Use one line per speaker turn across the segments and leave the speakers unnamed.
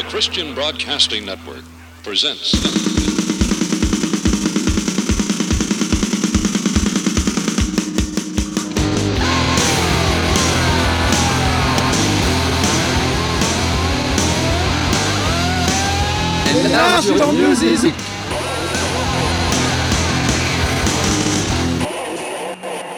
The Christian Broadcasting Network presents.
Music.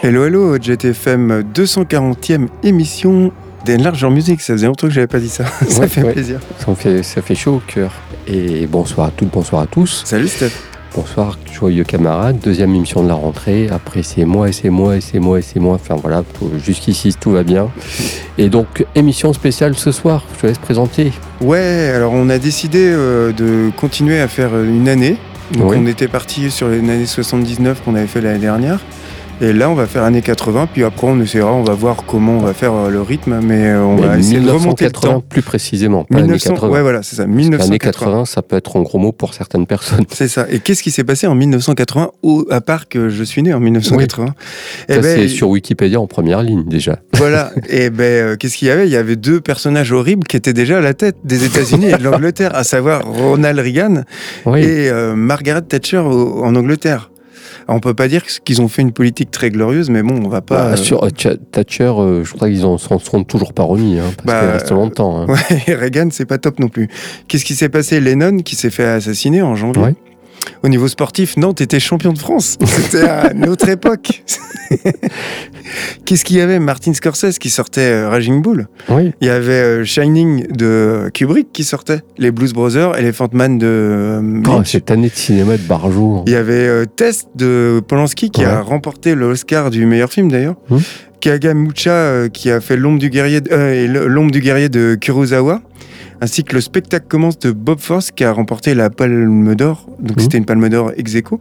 Hello, hello, JTFM 240e émission d'Enlarge en musique. Ça faisait longtemps que j'avais pas dit ça. ça
Ouais,
fait
ouais.
plaisir.
Ça fait, ça fait chaud au cœur. Et bonsoir à toutes, bonsoir à tous.
Salut Steph.
Bonsoir, joyeux camarades. Deuxième émission de la rentrée. Après, c'est moi et c'est moi et c'est moi et c'est moi. Enfin voilà, jusqu'ici, tout va bien. Et donc, émission spéciale ce soir. Je te laisse présenter.
Ouais, alors on a décidé euh, de continuer à faire une année. Donc
Oui.
on était parti sur les années 79 qu'on avait fait l'année dernière. Et là, on va faire années 80, puis après, on essaiera, on va voir comment on va faire euh, le rythme, mais euh, on
Mais
va essayer de remonter le
1980
temps.
plus précisément, pas
1900,
années 80.
ouais, voilà, c'est ça,
Années
1980.
80, ça peut être un gros mot pour certaines personnes.
C'est ça. Et qu'est-ce qui s'est passé en 1980, au- à part que je suis né en 1980 Eh
Ça,
ben,
c'est sur Wikipédia en première ligne déjà.
Voilà. Et ben, euh, qu'est-ce qu'il y avait? Il y avait deux personnages horribles qui étaient déjà à la tête des États-Unis et de l'Angleterre, à savoir Ronald Reagan
Oui.
et euh, Margaret Thatcher au- en Angleterre. On peut pas dire qu'ils ont fait une politique très glorieuse, mais bon, on va pas.
Bah, Sur euh, Thatcher, euh, je crois qu'ils en s'en sont toujours pas remis, hein, parce
Bah,
qu'il reste longtemps. hein.
Ouais, Reagan, c'est pas top non plus. Qu'est-ce qui s'est passé? Lennon, qui s'est fait assassiner en janvier?
Ouais.
Au niveau sportif, Nantes était champion de France. C'était à notre époque. Qu'est-ce qu'il y avait Martin Scorsese qui sortait euh, Raging Bull.
Oui.
Il y avait euh, Shining de Kubrick qui sortait. Les Blues Brothers, Elephant Man de
Oh, cette année de cinéma de Barjou.
Il y avait Test de Polanski qui a remporté l'Oscar du meilleur film d'ailleurs.
Hmm.
Kagamucha qui a fait L'ombre du guerrier de, euh, L'ombre du guerrier de Kurosawa. Ainsi que le spectacle commence de Bob Force qui a remporté la Palme d'Or. Donc
Hmm.
c'était une Palme d'Or ex aequo.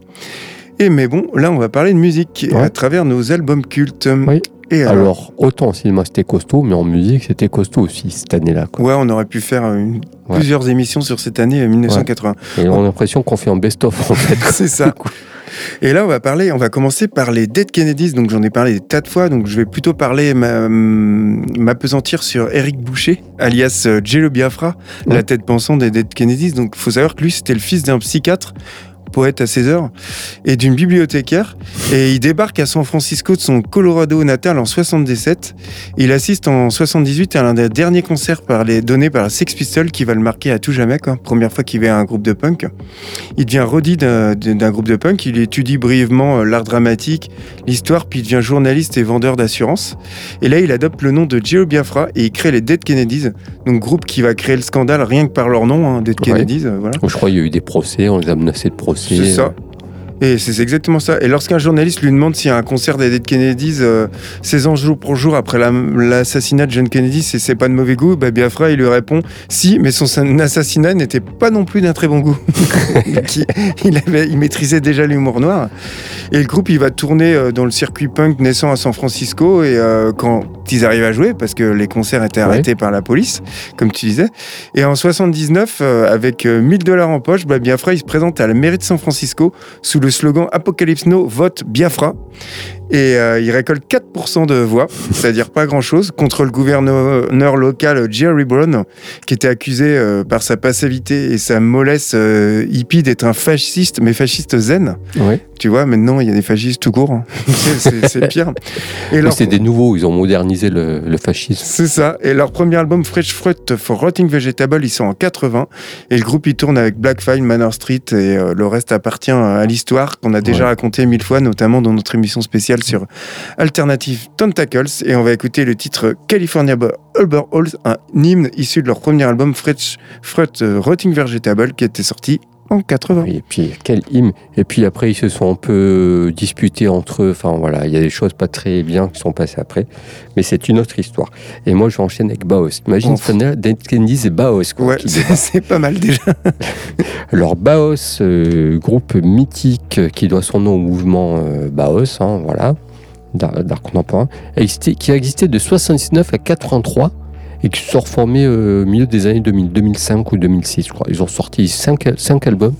Et mais bon, là on va parler de musique
Ouais.
à travers nos albums cultes.
Oui.
Et alors,
Alors, autant au cinéma c'était costaud, mais en musique c'était costaud aussi cette année-là.
ouais, on aurait pu faire euh, une-
Ouais.
plusieurs émissions sur cette année euh, 1980.
Et on a l'impression qu'on fait un best-of en fait.
C'est ça. Et là, on va parler, on va commencer par les Dead Kennedys. Donc, j'en ai parlé des tas de fois. Donc, je vais plutôt parler, ma- m'apesantir sur Eric Boucher, alias euh, Jello Biafra,
Ouais.
la tête pensante des Dead Kennedys. Donc, faut savoir que lui, c'était le fils d'un psychiatre poète à ses heures, et d'une bibliothécaire. Et il débarque à San Francisco de son Colorado natal en 77. Il assiste en 78 à l'un des derniers concerts donnés par Sex Pistols qui va le marquer à tout jamais. Première fois qu'il va à un groupe de punk. Il devient roddy d'un groupe de punk. Il étudie brièvement euh, l'art dramatique, l'histoire, puis il devient journaliste et vendeur d'assurance. Et là, il adopte le nom de Joe Biafra et il crée les Dead Kennedys, donc groupe qui va créer le scandale rien que par leur nom, hein, Dead
Ouais.
Kennedys. euh, voilà.
Je crois qu'il y a eu des procès, on les a menacés de procès.
C'est ça. Et c'est exactement ça. Et lorsqu'un journaliste lui demande s'il y a un concert des Dead Kennedys euh, 16 ans jour pour jour après la- l'assassinat de John Kennedy, c'est pas de mauvais goût, bah Biafra il lui répond si, mais son assassinat n'était pas non plus d'un très bon goût. Il, il avait, il maîtrisait déjà l'humour noir. Et le groupe il va tourner euh, dans le circuit punk naissant à San Francisco et euh, quand ils arrivent à jouer parce que les concerts étaient
Ouais.
arrêtés par la police, comme tu disais. Et en 79, euh, avec euh, 1000 dollars en poche, bah, Biafra il se présente à la mairie de San Francisco sous le slogan Apocalypse No, vote Biafra. Et euh, il récolte 4% de voix, c'est-à-dire pas grand-chose, contre le gouverneur local Jerry Brown, qui était accusé euh, par sa passivité et sa mollesse euh, hippie d'être un fasciste, mais fasciste zen. Tu vois, maintenant, il y a des fascistes tout court. hein. C'est- pire. Et leur-
c'est des nouveaux, ils ont modernisé le, le fascisme.
c'est ça. Et leur premier album Fresh Fruit for Rotting Vegetable, ils sont en 80. Et le groupe, il tourne avec Blackfile, Manor Street. Et euh, le reste appartient à l'histoire qu'on a déjà
Ouais.
raconté mille fois, notamment dans notre émission spéciale sur Alternative Tentacles. Et on va écouter le titre California Ulber Halls, un hymne issu de leur premier album euh, Rotting Vegetable, qui était sorti en 80.
Oui, et puis quel hymne. Et puis après, ils se sont un peu disputés entre eux. Enfin voilà, il y a des choses pas très bien qui sont passées après. Mais c'est une autre histoire. Et moi, je vais enchaîner avec Baos. Imagine année-là, Dead et Baos. Quoi,
Ouais, c'est pas mal déjà.
Alors Baos, euh, groupe mythique qui doit son nom au mouvement euh, Baos, hein, voilà, d'art contemporain, existé- qui a existé de 79 à 83 et qui se sont reformés euh, au milieu des années 2000, 2005 ou 2006, je crois. Ils ont sorti cinq, cinq albums.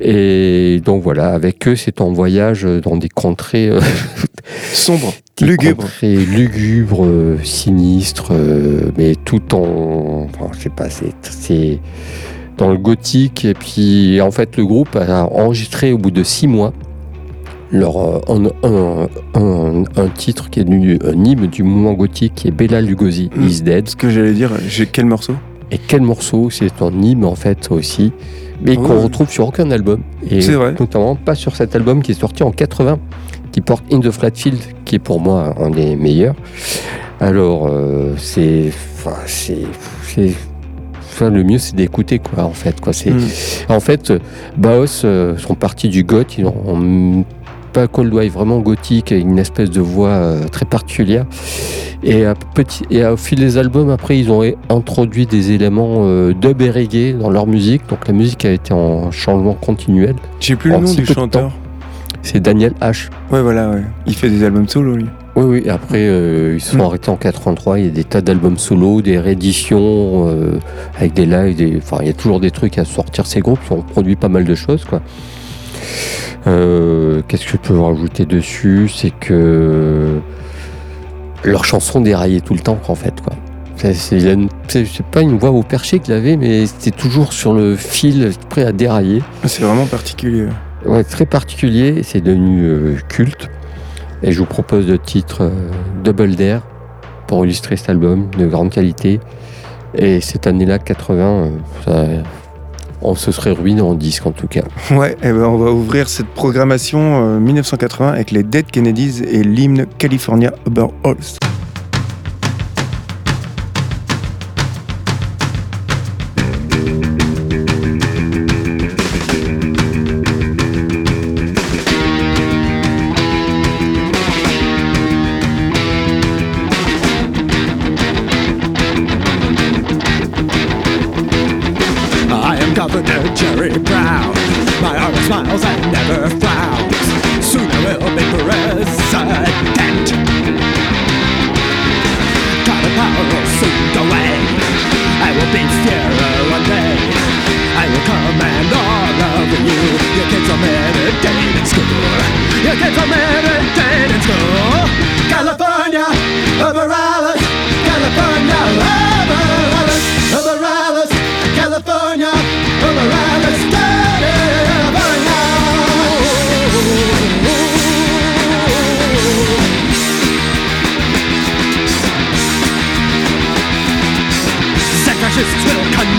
Et donc voilà, avec eux, c'est en voyage dans des contrées euh,
Sombre,
des
lugubre.
contrées lugubres, euh, sinistres, euh, mais tout en. Enfin, je sais pas, c'est- c'est dans le gothique. Et puis, en fait, le groupe a enregistré au bout de six mois leur, euh, un, un- un- un titre qui est devenu un hymne du mouvement gothique qui est Bella Lugosi
Mm.
is Dead.
Ce que j'allais dire, j'ai quel morceau?
Et quel morceau? C'est un hymne en fait aussi, mais qu'on
ouais.
retrouve sur aucun album. Et
C'est vrai.
notamment pas sur cet album qui est sorti en 80, qui porte In the Flatfield, qui est pour moi un des meilleurs. Alors euh, c'est, enfin, c'est, c'est- enfin, le mieux c'est d'écouter quoi en fait quoi. C'est,
Mm.
en fait, euh, Baos euh, sont partis du goth, ils ont pas Coldway vraiment gothique, avec une espèce de voix euh, très particulière. Et, à petit, et au fil des albums, après, ils ont introduit des éléments euh, dub et reggae dans leur musique. Donc la musique a été en changement continuel.
J'ai plus le nom du chanteur.
C'est Daniel H.
Ouais, voilà, ouais. Il fait des albums solo, lui.
Oui, oui. Après, euh, ils se sont
Mm.
arrêtés en 83. Il y a des tas d'albums solo, des rééditions euh, avec des lives. Des... Enfin, il y a toujours des trucs à sortir. Ces groupes qui ont produit pas mal de choses, quoi. Euh, Qu'est-ce que je peux rajouter dessus? C'est que leurs chansons déraillaient tout le temps, en fait, quoi. C'est pas une voix au perché qu'il avait, mais c'était toujours sur le fil, prêt à dérailler.
C'est vraiment particulier.
Ouais, très particulier, c'est devenu euh, culte. Et je vous propose le titre euh, Double Dare pour illustrer cet album de grande qualité. Et cette année-là, 80, euh, ça- on se serait ruiné en disque en tout cas.
Ouais, et ben on va ouvrir cette programmation euh, 1980 avec les Dead Kennedys et l'hymne California Over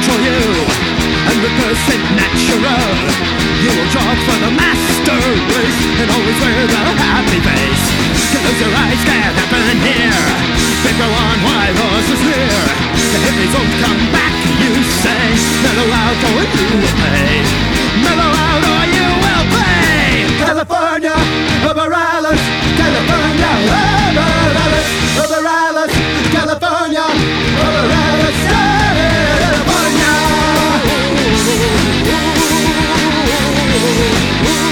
control you and reverse it natural. You will jog for the master race and always wear the happy face. Close your eyes, can't happen here. Figure on why loss is near. The hippies won't come back, you say. Mellow out or you will pay. Mellow out or you will pay. California, over Alice. California, over Alice. Over Alice. California, Now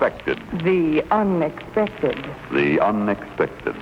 unexpected.
The unexpected.
The unexpected.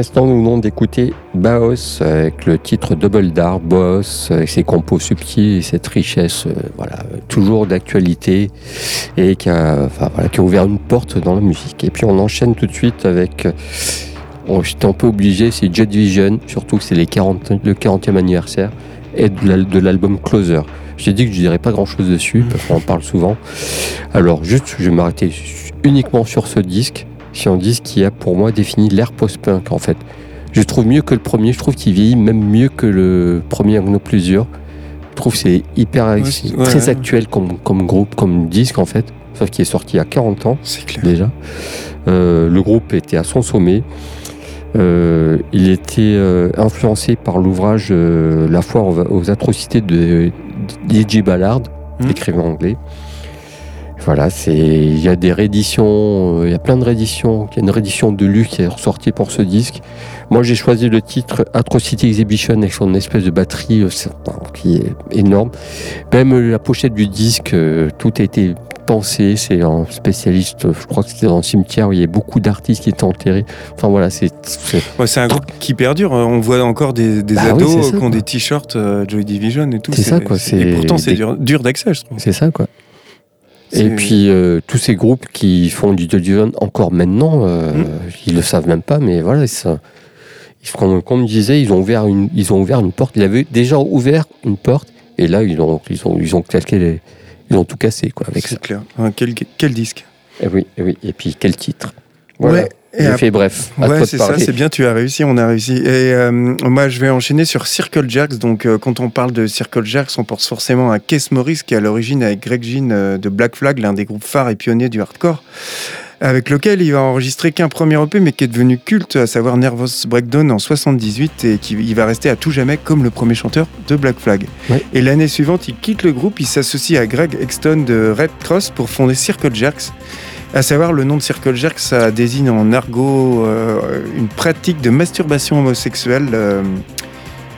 L'instant, nous venons d'écouter Baos avec le titre Double Dark, Boss, avec ses compos subtils et cette richesse, euh, voilà, toujours d'actualité et qui a, ouvert une porte dans la musique. Et puis on enchaîne tout de suite avec, euh, on- j'étais un peu obligé, c'est Jet Vision, surtout que c'est les 40, le 40e anniversaire, et de l'al- de l'album Closer. J'ai dit que je dirais pas grand chose dessus, parce qu'on en parle souvent. Alors, juste, je vais m'arrêter uniquement sur ce disque. C'est un disque qui a pour moi défini l'ère post-punk en fait. Je trouve mieux que le premier, je trouve qu'il vieillit même mieux que le premier Agno Plusieurs. Je trouve que c'est hyper
Ouais, ouais,
très
ouais.
actuel comme, comme groupe, comme disque en fait. Sauf qu'il est sorti il y a 40 ans
C'est clair.
déjà. Euh, le groupe était à son sommet. Euh, il était euh, influencé par l'ouvrage La foire aux, atrocités de D.J. Ballard,
Mhm.
écrivain anglais. Voilà, c'est il y a des rééditions, euh, il y a plein de rééditions. Il y a une réédition de luxe qui est ressortie pour ce disque. Moi, j'ai choisi le titre Atrocity Exhibition avec son espèce de batterie euh, qui est énorme. Même la pochette du disque, euh, tout a été pensé. C'est un spécialiste, je crois que c'était dans le cimetière où il y a beaucoup d'artistes qui étaient enterrés. Enfin voilà, c'est c'est-
Ouais, un groupe qui perdure. hein. On voit encore des, des
Bah
ados
ça,
qui ont
quoi.
des t-shirts Joy Division et tout.
C'est ça, quoi,
Et pourtant, c'est
des-
dur, dur d'accès, je trouve.
c'est ça quoi. Et puis euh, tous ces groupes qui font du Division encore maintenant, euh,
Mm.
ils le savent même pas, mais voilà, ça, ils, comme, comme je disais, ils ont ouvert une, ils ont ouvert une porte. Ils avaient déjà ouvert une porte, et là ils ont, ils ont, ils ont claqué les- ils ont tout cassé quoi avec ça.
C'est clair. Hein, quel, quel disque?
Et oui, et oui. Et puis quel titre? Voilà.
Et
J'ai fait bref.
Ouais, c'est ça, c'est bien, tu as réussi, on a réussi. Et euh, moi, je vais enchaîner sur Circle Jerks. Donc, euh, quand on parle de Circle Jerks, on pense forcément à Keith Morris, qui est à l'origine avec Greg Ginn euh, de Black Flag, l'un des groupes phares et pionniers du hardcore, avec lequel il va enregistrer qu'un premier EP, mais qui est devenu culte, à savoir Nervous Breakdown en 78, et qui il va rester à tout jamais comme le premier chanteur de Black Flag.
Ouais.
Et l'année suivante, il quitte le groupe, il s'associe à Greg Exton de Red Cross pour fonder Circle Jerks. À savoir, le nom de Circle Jerk, ça désigne en argot euh, une pratique de masturbation homosexuelle euh,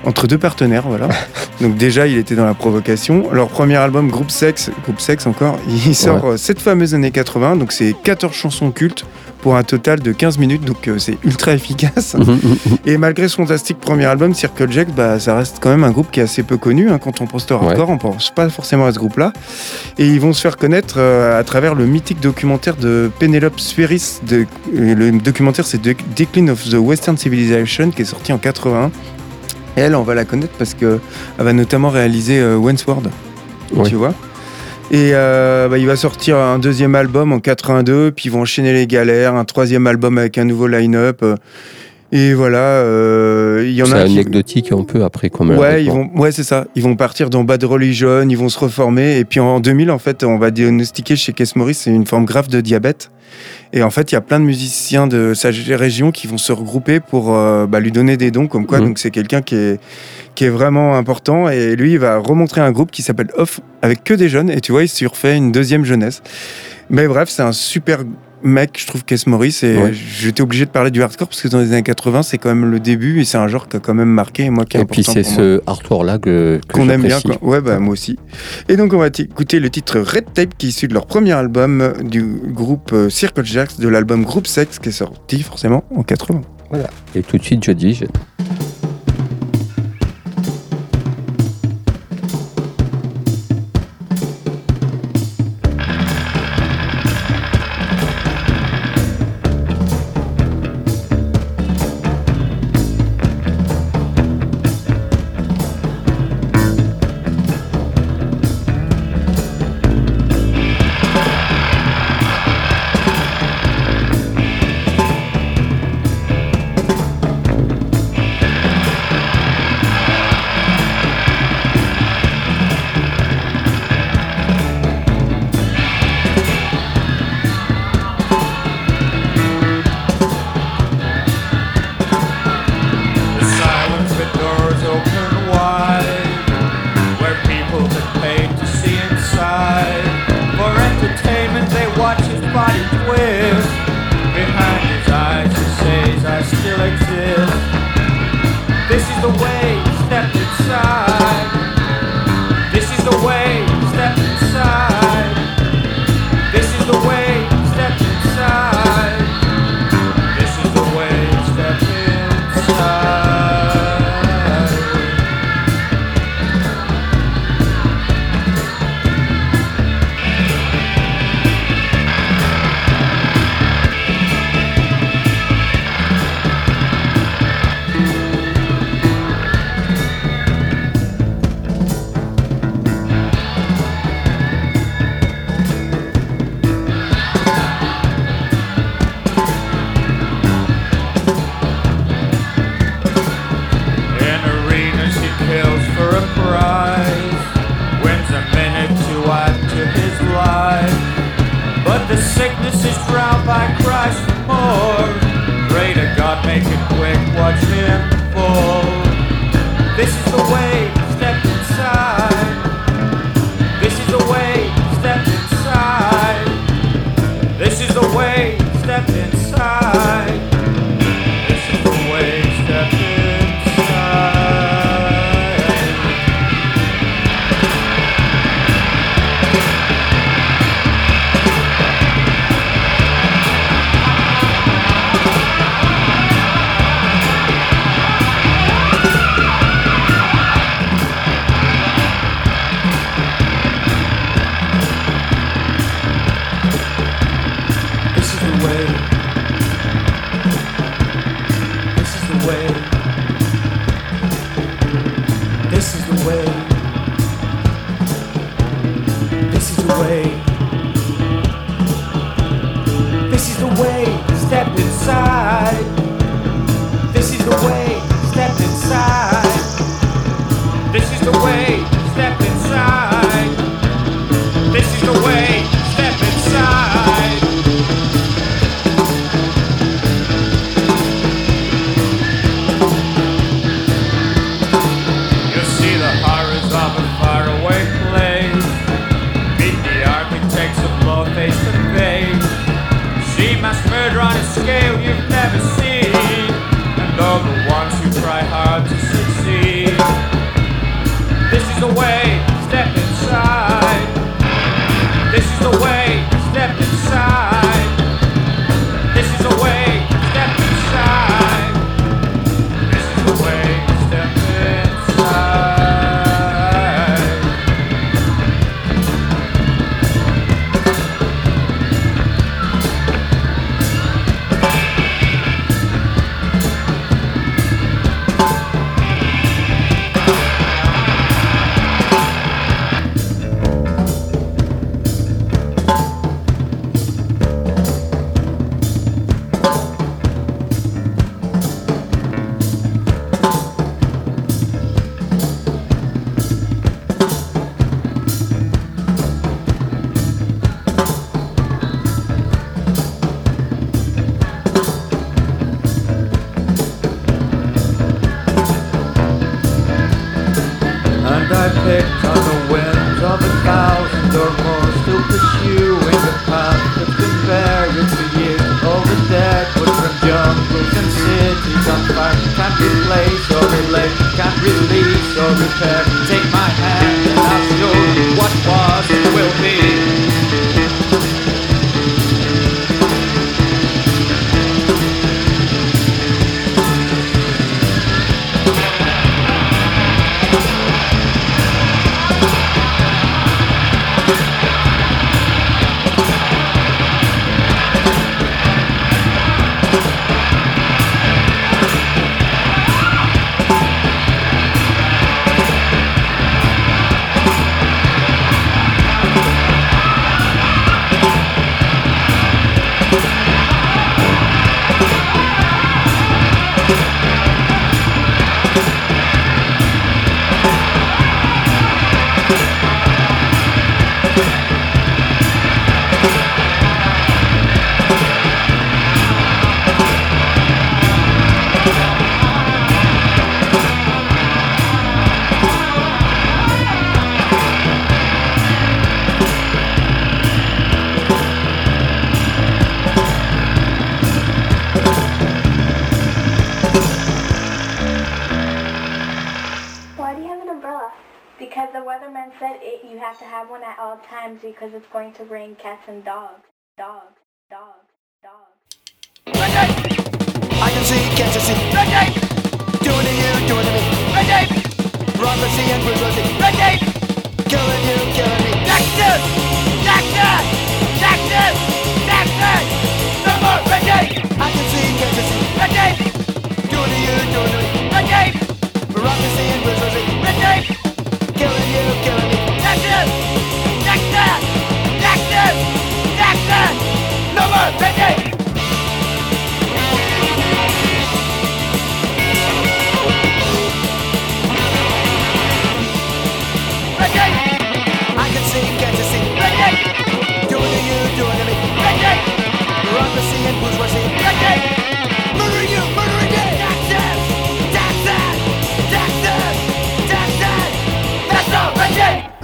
entre deux partenaires, voilà. Donc déjà, il était dans la provocation. Leur premier album, Groupe Sex, Groupe Sex encore, il sort euh, cette fameuse année 80, donc c'est 14 chansons cultes pour un total de 15 minutes, donc euh, c'est ultra efficace.
Mhm, mhm, mhm.
Et malgré ce fantastique premier album, Circle Jack, bah, ça reste quand même un groupe qui est assez peu connu. hein. Quand on pense au hardcore, on pense pas forcément à ce groupe-là. Et ils vont se faire connaître euh, à travers le mythique documentaire de Penelope Spheris. De, euh, le documentaire, c'est Decline of the Western Civilization, qui est sorti en 81. Et elle, on va la connaître parce qu'elle va notamment réaliser euh,
Ouais.
tu vois? Et euh, bah, il va sortir un deuxième album en 82, puis ils vont enchaîner les galères, un troisième album avec un nouveau line-up. euh, et voilà, euh, il y en
C'est
a qui...
anecdotique un peu après quand même.
Ouais, ils vont, ouais, c'est ça. Ils vont partir dans Bad Religion, ils vont se reformer. Et puis en 2000, en fait, on va diagnostiquer chez Kes Morris c'est une forme grave de diabète. Et en fait, il y a plein de musiciens de sa région qui vont se regrouper pour euh, bah, lui donner des dons, comme quoi.
Mhm.
Donc c'est quelqu'un qui est, qui est vraiment important. Et lui, il va remontrer un groupe qui s'appelle Off avec que des jeunes. Et tu vois, il se refait une deuxième jeunesse. Mais bref, c'est un super mec, je trouve, Kes Morris. Et
Ouais.
j'étais obligé de parler du hardcore parce que dans les années 80, c'est quand même le début et c'est un genre qui a quand même marqué. Et moi, qui
Et puis c'est ce Arthur-là que,
qu'on aime bien. Quoi. Ouais, bah, moi aussi. Et donc, on va écouter le titre Red Tape qui est issu de leur premier album du groupe euh, Circle Jacks, de l'album Groupe Sex qui est sorti forcément en 80.
Et tout de suite, je dis, je-
Dog, dog, dog. Red tape! I can see, can't you see? Red tape! Doing to you, doing to me. Red tape! Prophecy and brutality. Red tape! Killing you, killing me. Dexter!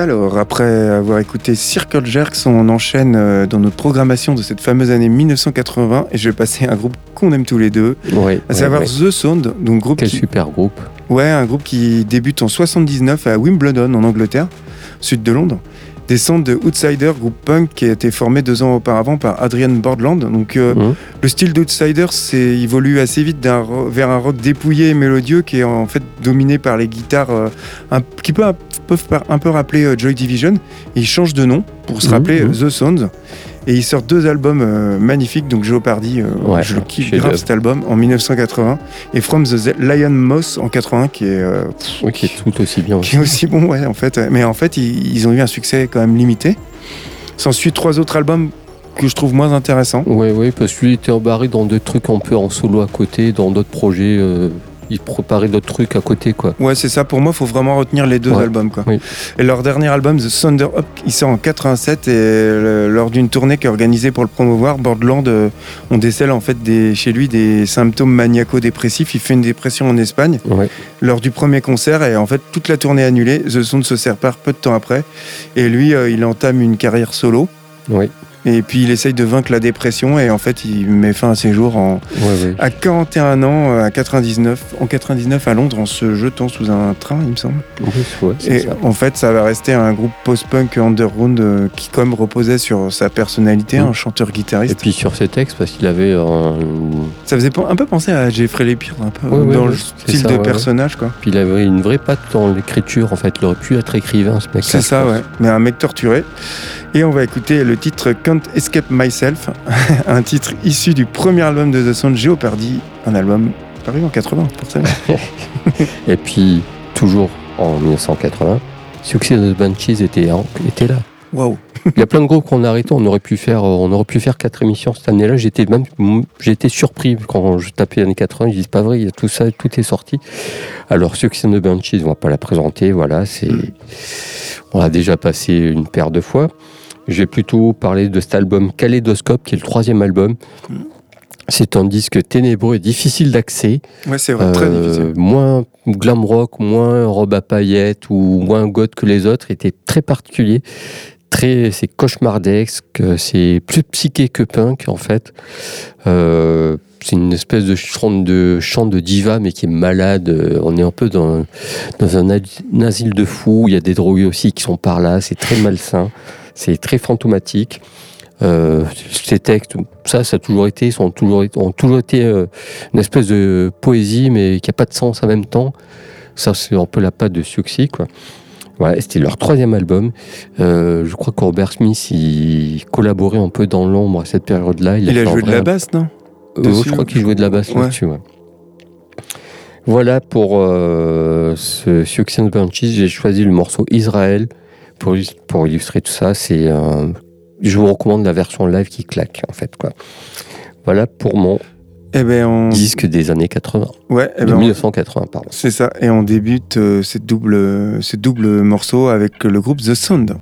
Alors, après avoir écouté Circle Jerks, on enchaîne euh, dans notre programmation de cette fameuse année 1980 et je vais passer à un groupe qu'on aime tous les deux, à savoir. The Sound, donc groupe
Quel
qui,
super groupe.
ouais, un groupe qui débute en 79 à Wimbledon en Angleterre, sud de Londres. Descente de Outsider, groupe punk qui a été formé deux ans auparavant par Adrian Bordland. Donc euh,
Mhm.
le style d'Outsider évolue assez vite vers un rock dépouillé et mélodieux qui est en fait dominé par les guitares euh, un, qui peuvent un peu rappeler euh, Joy Division. Et ils changent de nom pour se
Mhm,
rappeler
mhm.
The Sounds. Et ils sortent deux albums euh, magnifiques. Donc Jeopardy, euh,
Ouais,
je le kiffe grave cet album en 1980. Et From the Z- Lion Moss en 80 qui est, euh, pff,
Oui, qui est tout aussi bien
qui est aussi bon, ouais, en fait. Mais en fait, ils, ils ont eu un succès quand même limité. S'ensuit trois autres albums que je trouve moins intéressants.
Oui, oui, parce que lui il était embarré dans des trucs un peu en solo à côté, dans d'autres projets. euh, il préparait d'autres trucs à côté, quoi.
Ouais, c'est ça. Pour moi, il faut vraiment retenir les deux
Ouais,
albums. Quoi.
oui.
Et leur dernier album, The Thunder Up, il sort en 87 et euh, lors d'une tournée qui est organisée pour le promouvoir, Borderland, euh, on décèle en fait des, chez lui des symptômes maniaco-dépressifs. Il fait une dépression en Espagne
Ouais.
lors du premier concert et en fait toute la tournée est annulée. The Sound se sépare peu de temps après et lui, euh, il entame une carrière solo.
Oui.
Et puis il essaye de vaincre la dépression et en fait il met fin à ses jours en,
Ouais, ouais.
à 41 ans, euh, à 99, en 99 à Londres en se jetant sous un train, il me semble.
Oui,
Et
ça.
en fait, ça va rester un groupe post-punk underground euh, qui, comme reposait sur sa personnalité, un
Et
chanteur-guitariste.
puis sur ses textes, parce qu'il avait un.
Ça faisait un peu penser à Jeffrey Lepire, un peu
Ouais,
dans le style
ça,
de personnage, quoi.
Puis il avait une vraie patte dans l'écriture, en fait. Il aurait pu être écrivain, ce mec
C'est ça, ouais. Mais un mec torturé. Et on va écouter le titre Can't Escape Myself, un titre issu du premier album de The Sound, Jeopardy, un album paru en 80, forcément.
Et puis, toujours en 1980, Success of the Banshees était, était là.
Waouh.
Il y a plein de groupes qu'on a arrêté. On aurait pu faire, euh, on aurait pu faire quatre émissions cette année-là. J'étais même, été surpris quand je tapais années 80. Je dis pas vrai, il y a tout ça, tout est sorti. Alors Success of the Banshees, on va pas la présenter. Voilà, c'est, on a déjà passé une paire de fois. Je vais plutôt parler de cet album Kaleidoscope, qui est le troisième album. C'est un disque ténébreux et difficile d'accès.
Ouais, c'est vrai, très
Euh,
difficile.
Moins glam rock, moins robe à paillettes ou moins goth que les autres, était très particulier. Très, c'est cauchemardesque, c'est plus psyché que punk en fait. Euh, c'est une espèce de chant de chant de diva mais qui est malade. On est un peu dans, dans un asile de fous. Il y a des drogués aussi qui sont par là. C'est très malsain. C'est très fantomatique. Euh, ces textes, ça, ça a toujours été, sont toujours, ont toujours été euh, une espèce de poésie, mais qui a pas de sens en même temps. Ça, c'est un peu la patte de quoi. Voilà, c'était leur troisième album. Euh, je crois que Robert Smith, il collaborait un peu dans l'ombre à cette période-là.
Il a joué de la basse, non? Dessus.
je crois qu'il jouait de la basse
Ouais.
là-dessus, ouais. Voilà pour ce Success and Banshees. J'ai choisi le morceau Israël pour, illus- pour illustrer tout ça. C'est, euh, je vous recommande la version live qui claque, en fait, quoi. Voilà pour mon
Eh ben, on...
disque des années 80.
Ouais, eh
de
ben, on-
1980, pardon.
C'est ça, et on débute euh, ces doubles ces doubles morceaux avec le groupe The Sound.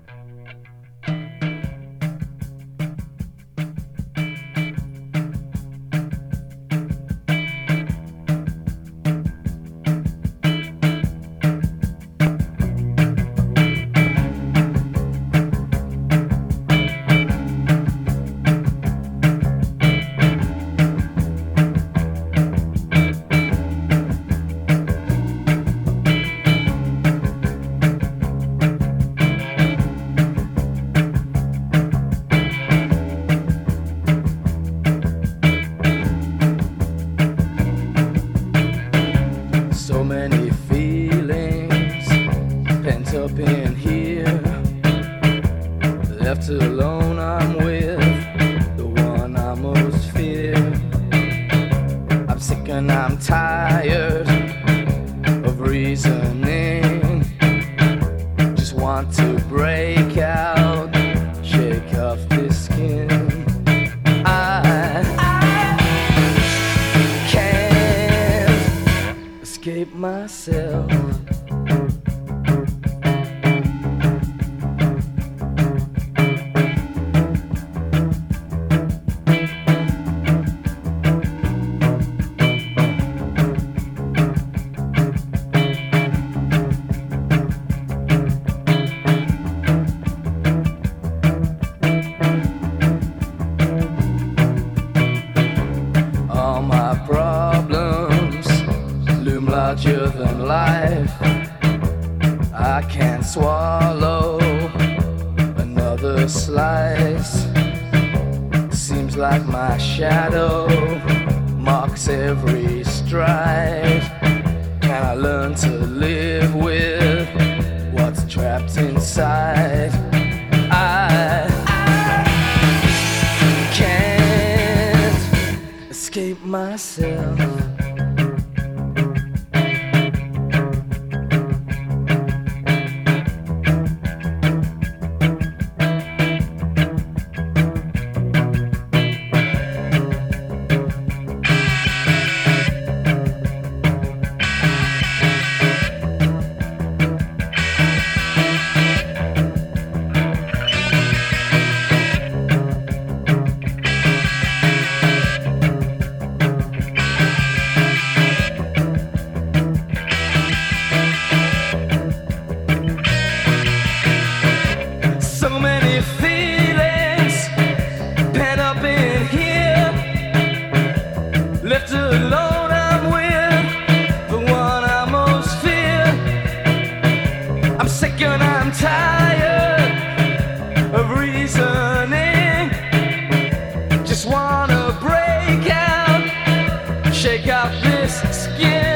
this skin.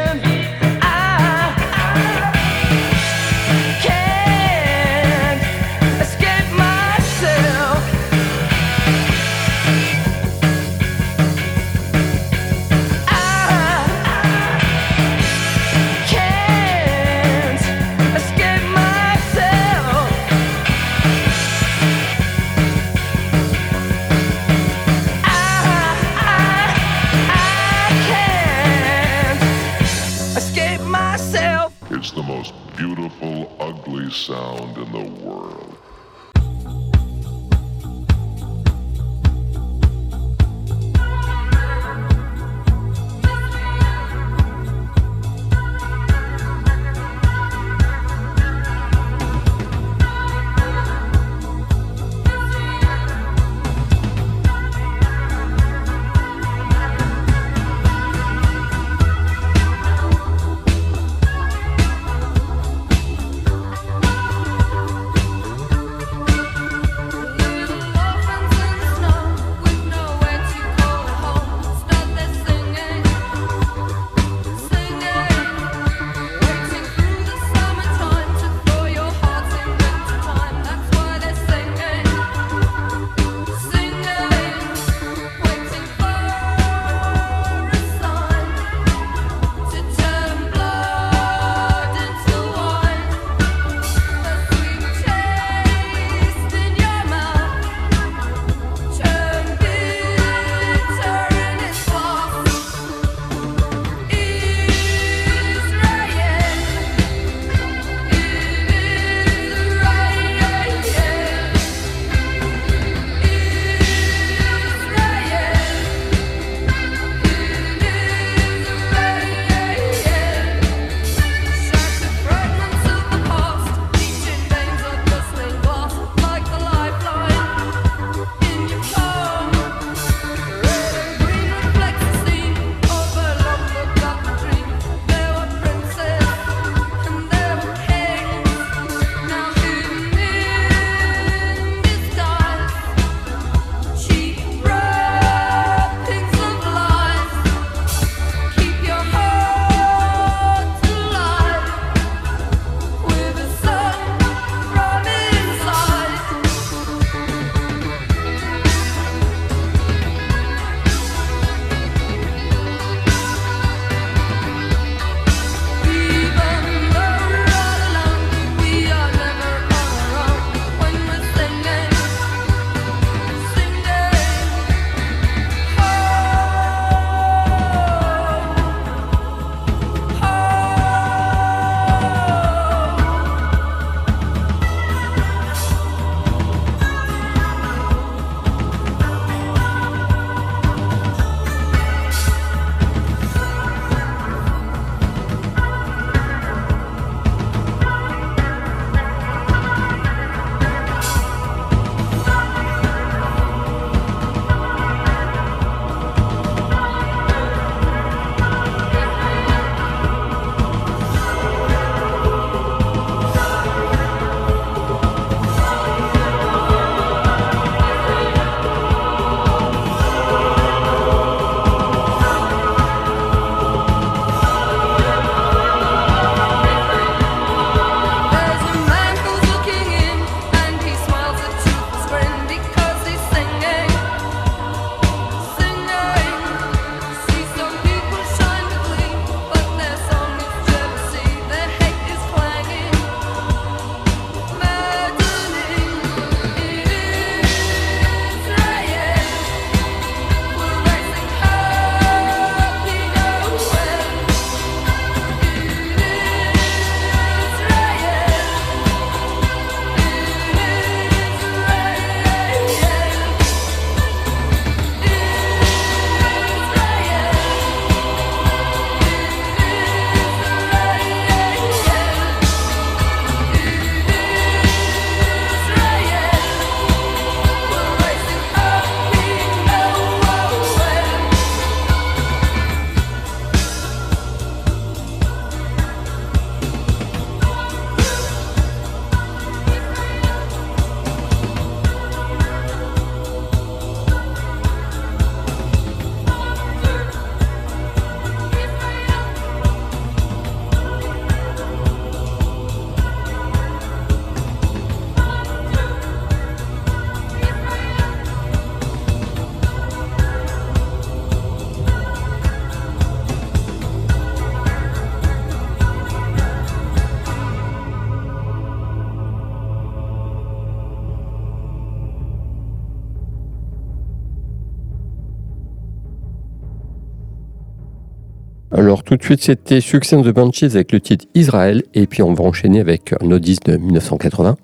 Tout de suite, c'était Success and the Bunches avec le titre Israël, et puis on va enchaîner avec un disque de 1980.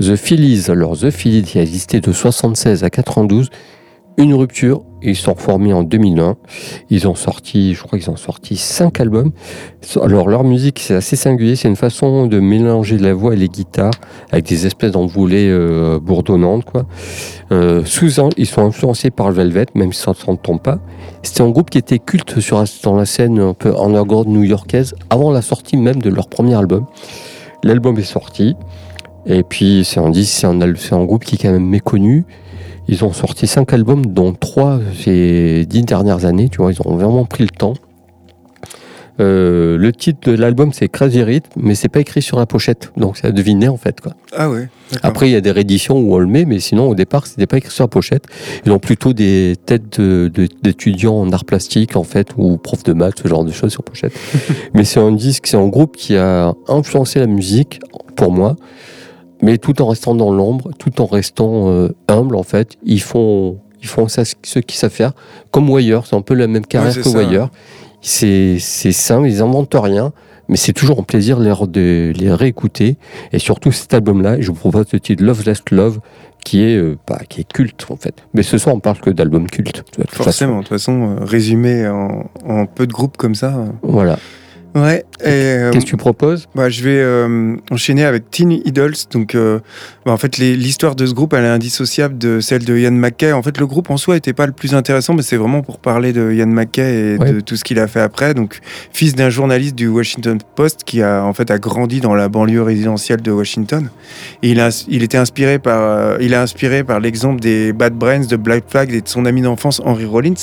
The Phillies, alors The Phillies a existé de 76 à 92, une rupture, ils sont reformés en 2001, ils ont sorti, je crois qu'ils ont sorti 5 albums. Alors leur musique c'est assez singulier, c'est une façon de mélanger la voix et les guitares avec des espèces d'envolées euh, bourdonnantes quoi. Euh, ils sont influencés par le Velvet, même si ça ne s'entend pas. C'était un groupe qui était culte sur, dans la scène un peu underground new-yorkaise avant la sortie même de leur premier album. L'album est sorti, et puis c'est un c'est un groupe qui est quand même méconnu. Ils ont sorti cinq albums, dont trois ces dix dernières années. Tu vois, ils ont vraiment pris le temps. Euh, le titre de l'album c'est Crazy Rhythm, mais c'est pas écrit sur la pochette, donc c'est à deviner en fait quoi.
Ah ouais.
Après, il y a des rééditions où on le met, mais sinon, au départ, c'était pas écrit sur la pochette. Ils ont plutôt des têtes de- de- d'étudiants en art plastique, en fait, ou profs de maths, ce genre de choses sur pochette. mais c'est un disque, c'est un groupe qui a influencé la musique, pour moi, mais tout en restant dans l'ombre, tout en restant euh, humble, en fait. Ils font, ils font ça, ce qu'ils savent faire, comme Wire, c'est un peu la même carrière que
ça,
Wire. C'est c'est simple, ils inventent rien. Mais c'est toujours un plaisir de les, de les réécouter. Et surtout cet album-là, je vous propose le titre Love Last Love, qui est, euh, bah, qui est culte en fait. Mais ce soir, on parle que d'albums cultes. de toute façon.
Forcément, de toute façon, euh, résumé en, en peu de groupes comme ça. euh.
Voilà.
Ouais. Et, euh,
Qu'est-ce que tu proposes?
bah, Je vais euh, enchaîner avec Teen Idols. Donc, euh, bah, en fait, l'histoire de ce groupe, elle est indissociable de celle de Ian McKay. En fait, le groupe en soi n'était pas le plus intéressant, mais c'est vraiment pour parler de Ian McKay et
Ouais.
de tout ce qu'il a fait après. Donc, fils d'un journaliste du Washington Post qui a en fait a grandi dans la banlieue résidentielle de Washington. Et il a, il était inspiré par, euh, il a inspiré par l'exemple des Bad Brains de Black Flag et de son ami d'enfance Henry Rollins,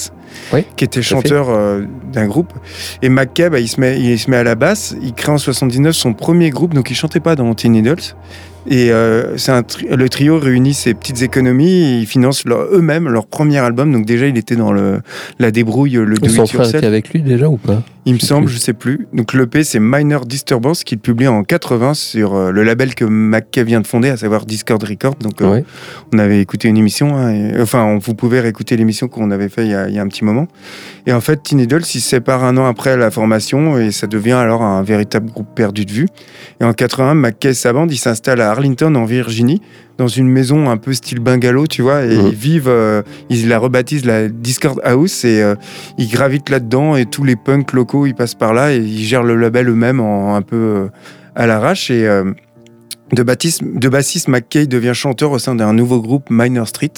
Oui,
qui était chanteur euh, d'un groupe. Et McKay, bah, il, se met, il se met à la basse. Il crée en 79 son premier groupe, donc il chantait pas dans Teen Idols. Et euh, c'est un tri- le trio réunit ses petites économies et ils financent eux-mêmes leur premier album. Donc déjà, il était dans le, la débrouille, le do
Son
it
frère était avec lui déjà ou pas?
Il me semble,
plus.
je sais plus. Donc l'EP, c'est Minor Disturbance qu'il publie en 80 sur euh, le label que McKay vient de fonder, à savoir Discord Records. Donc euh,
Ouais.
on avait écouté une émission, hein, et- enfin, on- vous pouvez réécouter l'émission qu'on avait fait il y, a, il y a un petit moment. Et en fait, Teen ils se séparent un an après la formation et ça devient alors un véritable groupe perdu de vue. Et en 80, McKay et sa bande, ils s'installent à Arlington, en Virginie, dans une maison un peu style bungalow, tu vois, et
Mhm.
ils vivent, euh, ils la rebaptisent la Discord House et euh, ils gravitent là-dedans et tous les punks locaux, ils passent par là et ils gèrent le label eux-mêmes en un peu euh, à l'arrache et de, bassiste, de bassiste, McKay devient chanteur au sein d'un nouveau groupe, Minor Street.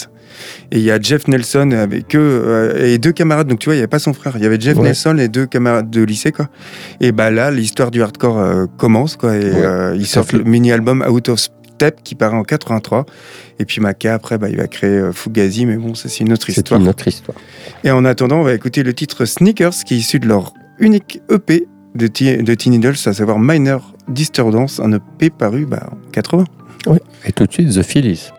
Et il y a Jeff Nelson avec eux euh, et deux camarades. Donc tu vois, il n'y avait pas son frère. Il y avait Jeff
Ouais.
Nelson et deux camarades de lycée. Quoi. Et bah là, l'histoire du hardcore euh, commence. Quoi, et
Ouais,
euh, ils sortent le mini-album Out of Step qui paraît en 83. Et puis Maca, après, bah, il va créer euh, Fugazi. Mais bon, ça, c'est une autre
C'est
histoire.
une autre histoire.
Et en attendant, on va écouter le titre Sneakers qui est issu de leur unique EP de, de Teen Idols, à savoir Minor Disturbance, un EP paru bah, en 80.
Et tout de suite, The Phillies.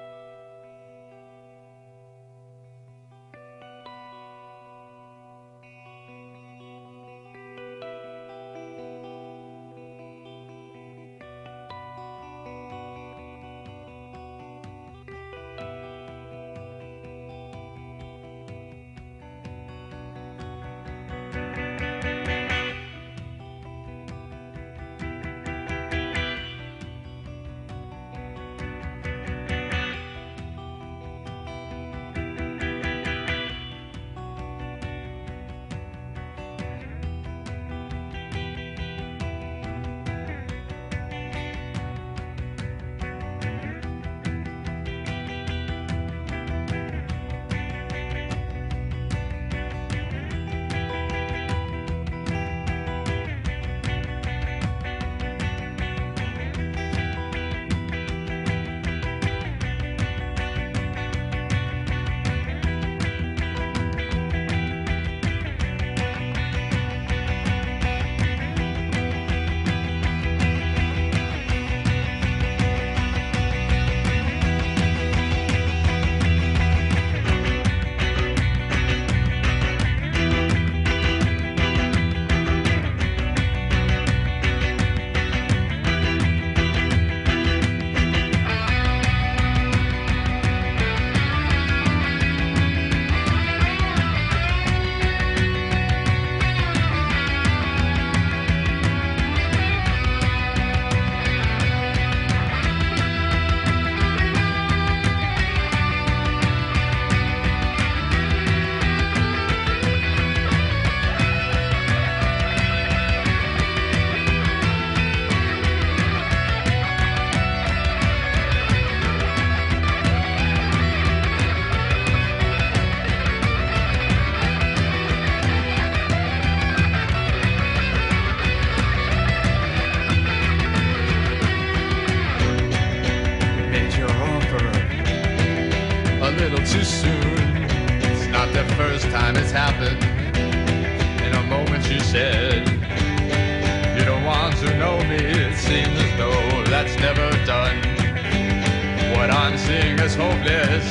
What I'm seeing as hopeless.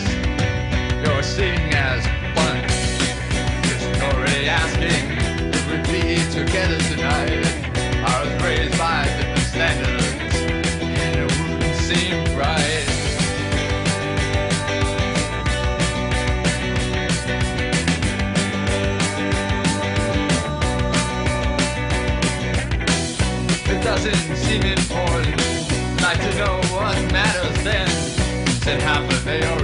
You're seeing as fun. Just already asking if we'd be together tonight. it happened. They already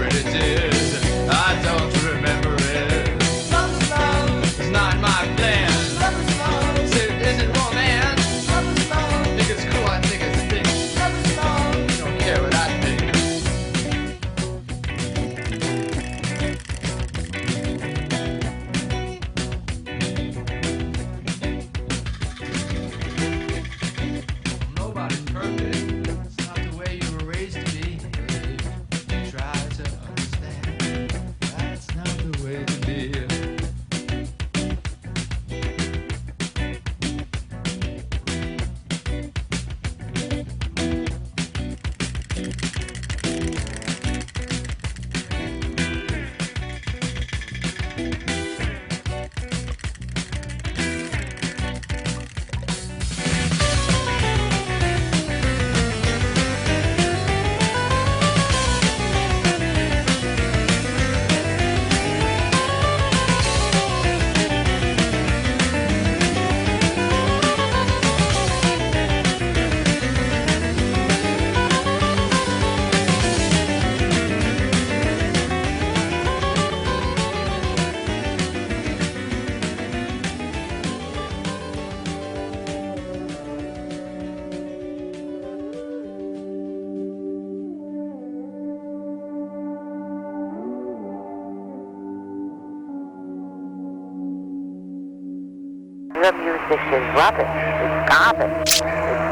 Your music is rubbish. It's garbage. It's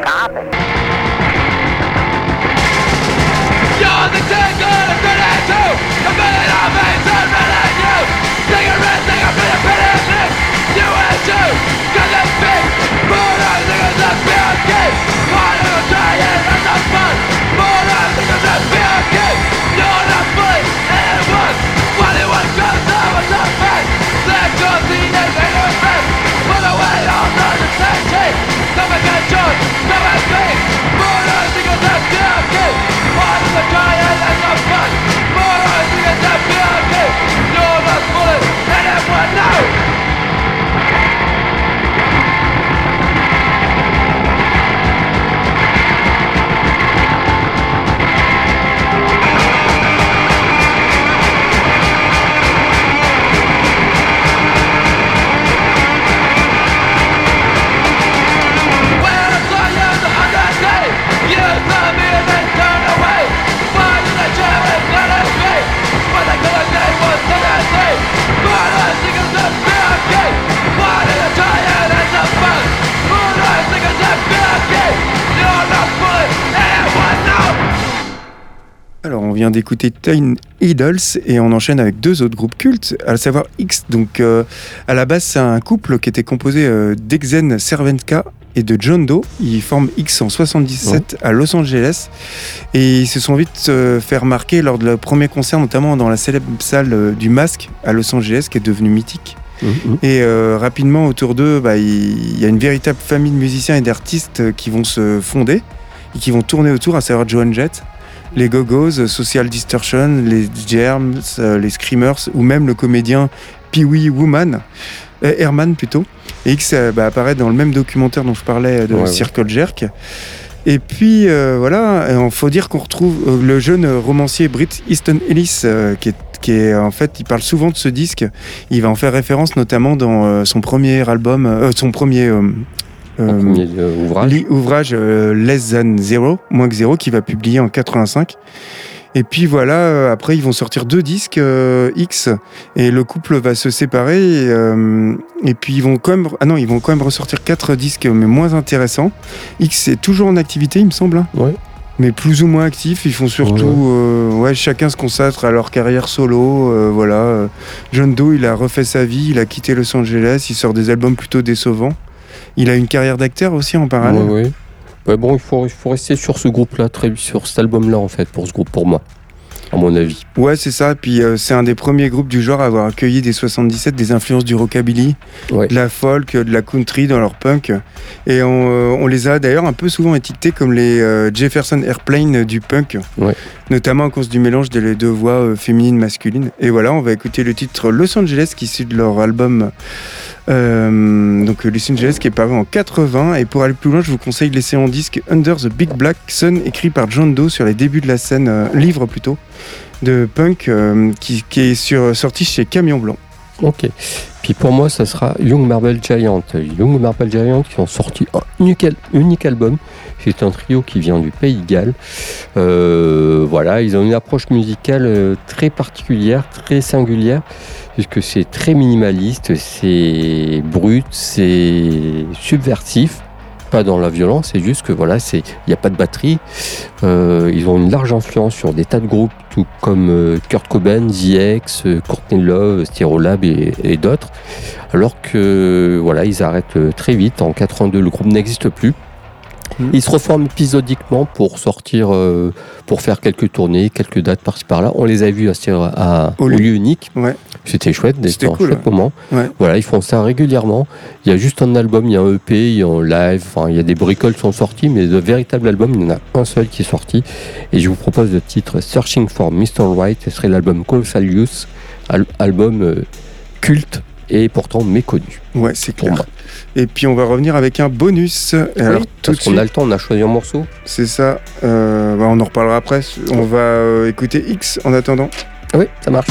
garbage.
You're the tickle of the The minute of it's unrelated you Take a risk, take a bit of penalty You and you
vient d'écouter Teen Idols et on enchaîne avec deux autres groupes cultes, à savoir X. Donc, euh, à la base, c'est un couple qui était composé euh, d'Exen Cervenka et de John Doe. Ils forment X en 77 à Los Angeles et ils se sont vite euh, fait remarquer lors de leur premier concert, notamment dans la célèbre salle euh, du Masque à Los Angeles, qui est devenue mythique. Et euh, rapidement, autour d'eux, bah, il y a une véritable famille de musiciens et d'artistes qui vont se fonder et qui vont tourner autour, à savoir Joan Jett, les Go-Go's, Social Distortion, les Germs, euh, les Screamers, ou même le comédien Pee Wee Woman, euh, Herman plutôt. Et X euh, bah, apparaît dans le même documentaire dont je parlais de
Ouais, ouais.
Circle Jerk. Et puis euh, voilà, il faut dire qu'on retrouve le jeune romancier Britt Easton Ellis, euh, qui est qui est en fait, il parle souvent de ce disque. Il va en faire référence notamment dans son premier album, son premier, euh,
premier, euh, ouvrage.
li- ouvrage euh, Less Than Zero, moins que zéro, qui va publier en 85. Et puis voilà, euh, après ils vont sortir deux disques euh, X et le couple va se séparer et, euh, et puis ils vont quand même ah non ils vont quand même ressortir quatre disques mais moins intéressants. X est toujours en activité il me semble. hein.
Ouais.
Mais plus ou moins actifs, ils font surtout
Ouais,
euh, ouais, chacun se consacre à leur carrière solo. euh, voilà. John Doe, il a refait sa vie, il a quitté Los Angeles, il sort des albums plutôt décevants. Il a une carrière d'acteur aussi en parallèle.
Ouais. Ouais, bon, il faut, il faut rester sur ce groupe-là, très sur cet album-là, en fait, pour ce groupe, pour moi, à mon avis.
Ouais, c'est ça. Puis euh, c'est un des premiers groupes du genre à avoir accueilli des 77 des influences du rockabilly,
Ouais.
de la folk, de la country dans leur punk. Et on, euh, on les a d'ailleurs un peu souvent étiquetés comme les euh, Jefferson Airplane du punk,
Ouais.
notamment à cause du mélange des deux voix féminines masculines. Et voilà, on va écouter le titre Los Angeles qui est issu de leur album. Euh, donc euh, Los Angeles qui est paru en 80 et pour aller plus loin je vous conseille de laisser en disque Under the Big Black Sun écrit par John Doe sur les débuts de la scène euh, livre plutôt de punk euh, qui, qui est sur, sorti chez Camion Blanc.
Ok. Puis pour moi, ça sera Young Marble Giant. Young Marble Giant qui ont sorti un unique, al- unique album. C'est un trio qui vient du Pays de Galles. Euh, voilà, ils ont une approche musicale euh, très particulière, très singulière, puisque c'est très minimaliste, c'est brut, c'est subversif. Pas dans la violence, c'est juste que voilà, il n'y a pas de batterie. Euh, ils ont une large influence sur des tas de groupes, tout comme euh, Kurt Cobain, The X, euh, Courtney Love, Stereolab et, et d'autres. Alors que voilà, ils arrêtent très vite. En 82, le groupe n'existe plus.
Mhm.
Ils se reforment épisodiquement pour sortir, euh, pour faire quelques tournées, quelques dates par-ci par-là. On les a vus à, à-
Au lieu.
unique.
Ouais.
C'était chouette, un
cool,
chouette moment.
Ouais.
Voilà, ils font ça régulièrement. Il y a juste un album, il y a un EP, il y a un live, il y a des bricoles qui sont sortis, mais de véritable album, il y en a un seul qui est sorti. Et je vous propose le titre Searching for Mr. Right, ce serait l'album Youth, al- album euh, culte et pourtant méconnu
Ouais, c'est clair.
moi.
Et puis on va revenir avec un bonus. Et alors
Oui,
tout
parce qu'on a le temps, on a choisi un morceau.
c'est ça. Euh, bah, on en reparlera après. On va euh, écouter X en attendant.
Oui, ça marche.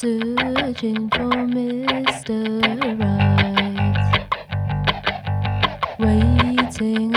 Searching for Mr. Right. Waiting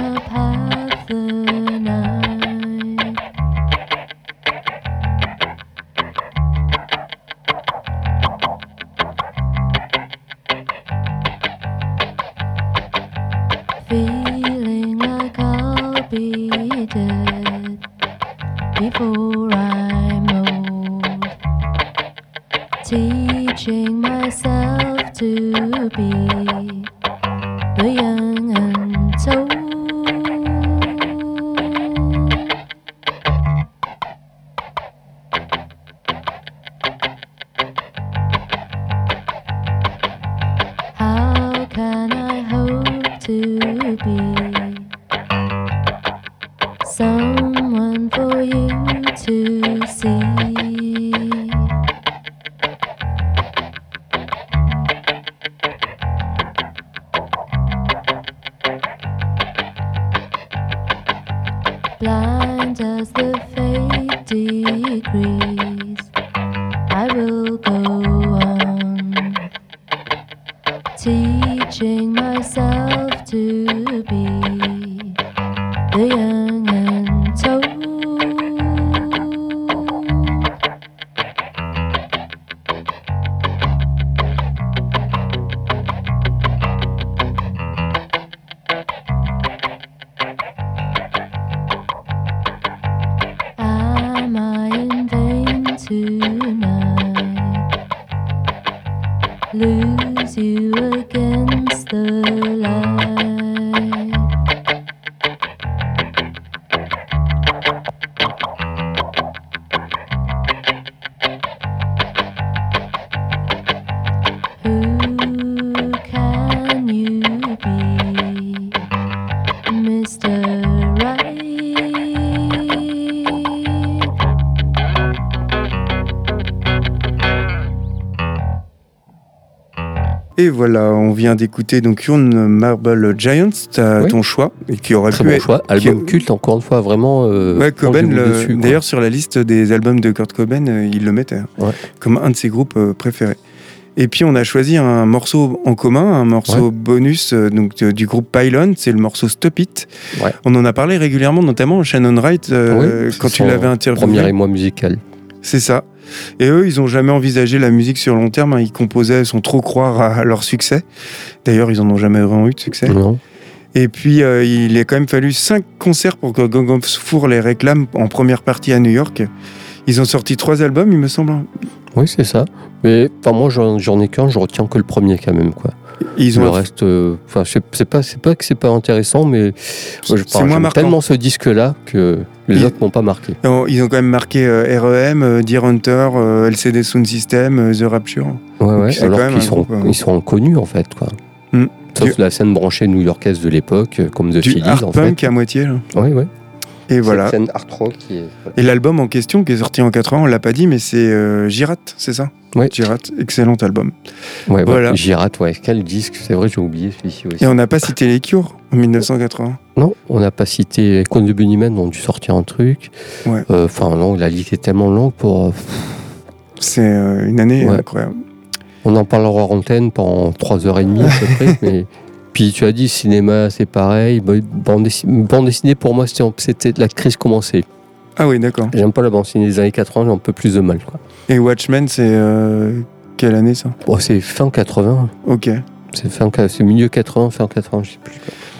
voilà, on vient d'écouter donc Young Marble Giants,
Oui.
ton choix, et qui aurait
Très
pu
bon
être-
choix.
qui-
Album culte, encore une fois, vraiment. euh,
Ouais, Cobain, le- d'ailleurs sur la liste des albums de Kurt Cobain, euh, il le mettait hein,
Ouais.
comme un de ses groupes euh, préférés. Et puis on a choisi un morceau en commun, un morceau bonus euh, donc, du groupe Pylon, c'est le morceau Stop It.
Ouais.
On en a parlé régulièrement, notamment Shannon Wright, euh,
Oui,
quand tu l'avais interviewé.
Premier émoi musical.
C'est ça. Et eux, ils ont jamais envisagé la musique sur long terme. hein. Ils composaient sans trop croire à leur succès. D'ailleurs, ils en ont jamais vraiment eu de succès.
Non.
Et puis, euh, il a quand même fallu cinq concerts pour que Gang of Four les réclame en première partie à New York. Ils ont sorti trois albums, il me semble.
Oui, c'est ça. Mais enfin, moi, j'en j'en ai qu'un, je retiens que le premier quand même. Quoi.
Et ils ont
le reste, euh, enfin, c'est c'est pas, c'est pas que c'est pas intéressant, mais je
marquant.
tellement ce disque-là que les autres m'ont pas marqué.
Ils ont quand même marqué euh, REM, euh, Deer Hunter, euh, LCD Sound System, The Rapture.
Ouais, ouais. Alors qu'ils sont,
groupe,
ils sont inconnus en fait, quoi.
Hmm.
Sauf
Du-
la scène branchée new-yorkaise de l'époque, comme The
du
Phillies,
hard
en
punk
fait.
à moitié. là.
Ouais, ouais.
Et voilà.
Cette scène art rock qui est.
Et l'album en question qui est sorti en 80, on l'a pas dit, mais c'est euh, Girat, c'est ça?
Ouais.
Girat, excellent album.
Ouais,
Voilà.
ouais. Girat, ouais. Quel disque C'est vrai, j'ai oublié celui-ci aussi.
Et on n'a pas cité les Cure en 1980.
Non, on n'a pas cité Cone de Bunnyman, ont dû sortir un truc.
Ouais.
Euh, Enfin, non, la liste est tellement longue pour. euh,
C'est euh, une année
Ouais.
incroyable.
On en parlera en antenne pendant 3h30 à peu près. mais... Puis tu as dit cinéma, c'est pareil. Bande, dessi- bande dessinée, pour moi, c'était la crise commencée.
Ah oui, d'accord.
J'aime pas la bande dessinée des années 80, j'ai un peu plus de mal. Quoi.
Et Watchmen, c'est euh, quelle année ça?
Bon, c'est fin 80.
Ok.
C'est milieu 80, fin 80, je sais plus.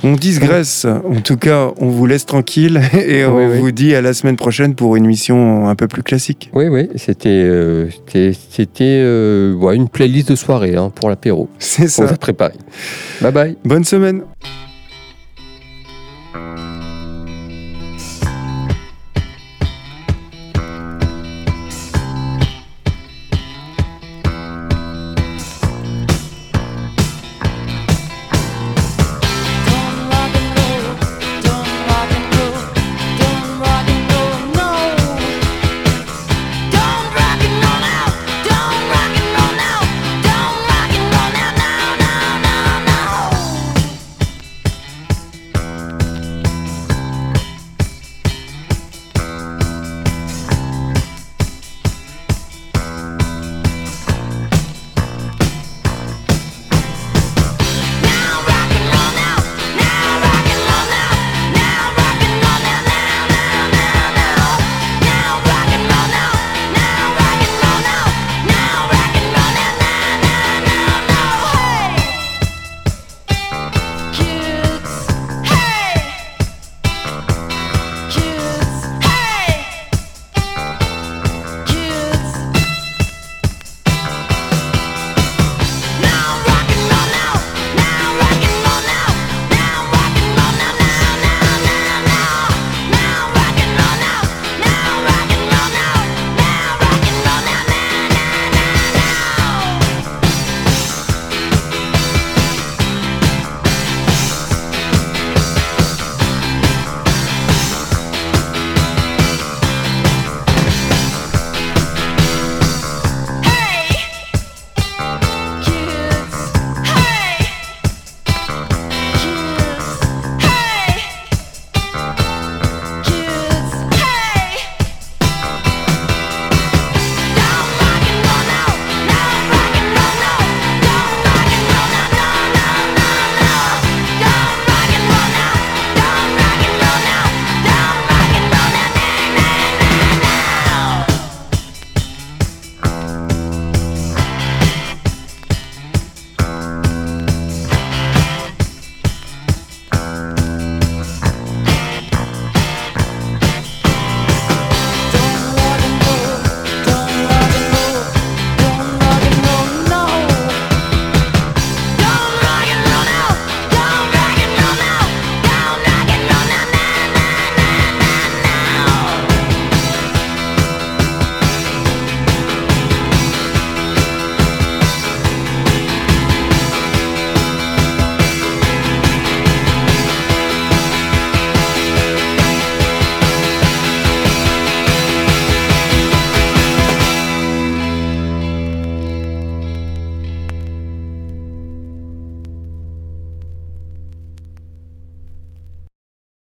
On digresse. En tout cas, on vous laisse tranquille et on
Oui, oui.
vous dit à la semaine prochaine pour une mission un peu plus classique.
Oui, oui, c'était euh, c'était euh, ouais, une playlist de soirée hein, pour l'apéro.
C'est
On
ça.
vous a préparé. Bye bye.
Bonne semaine.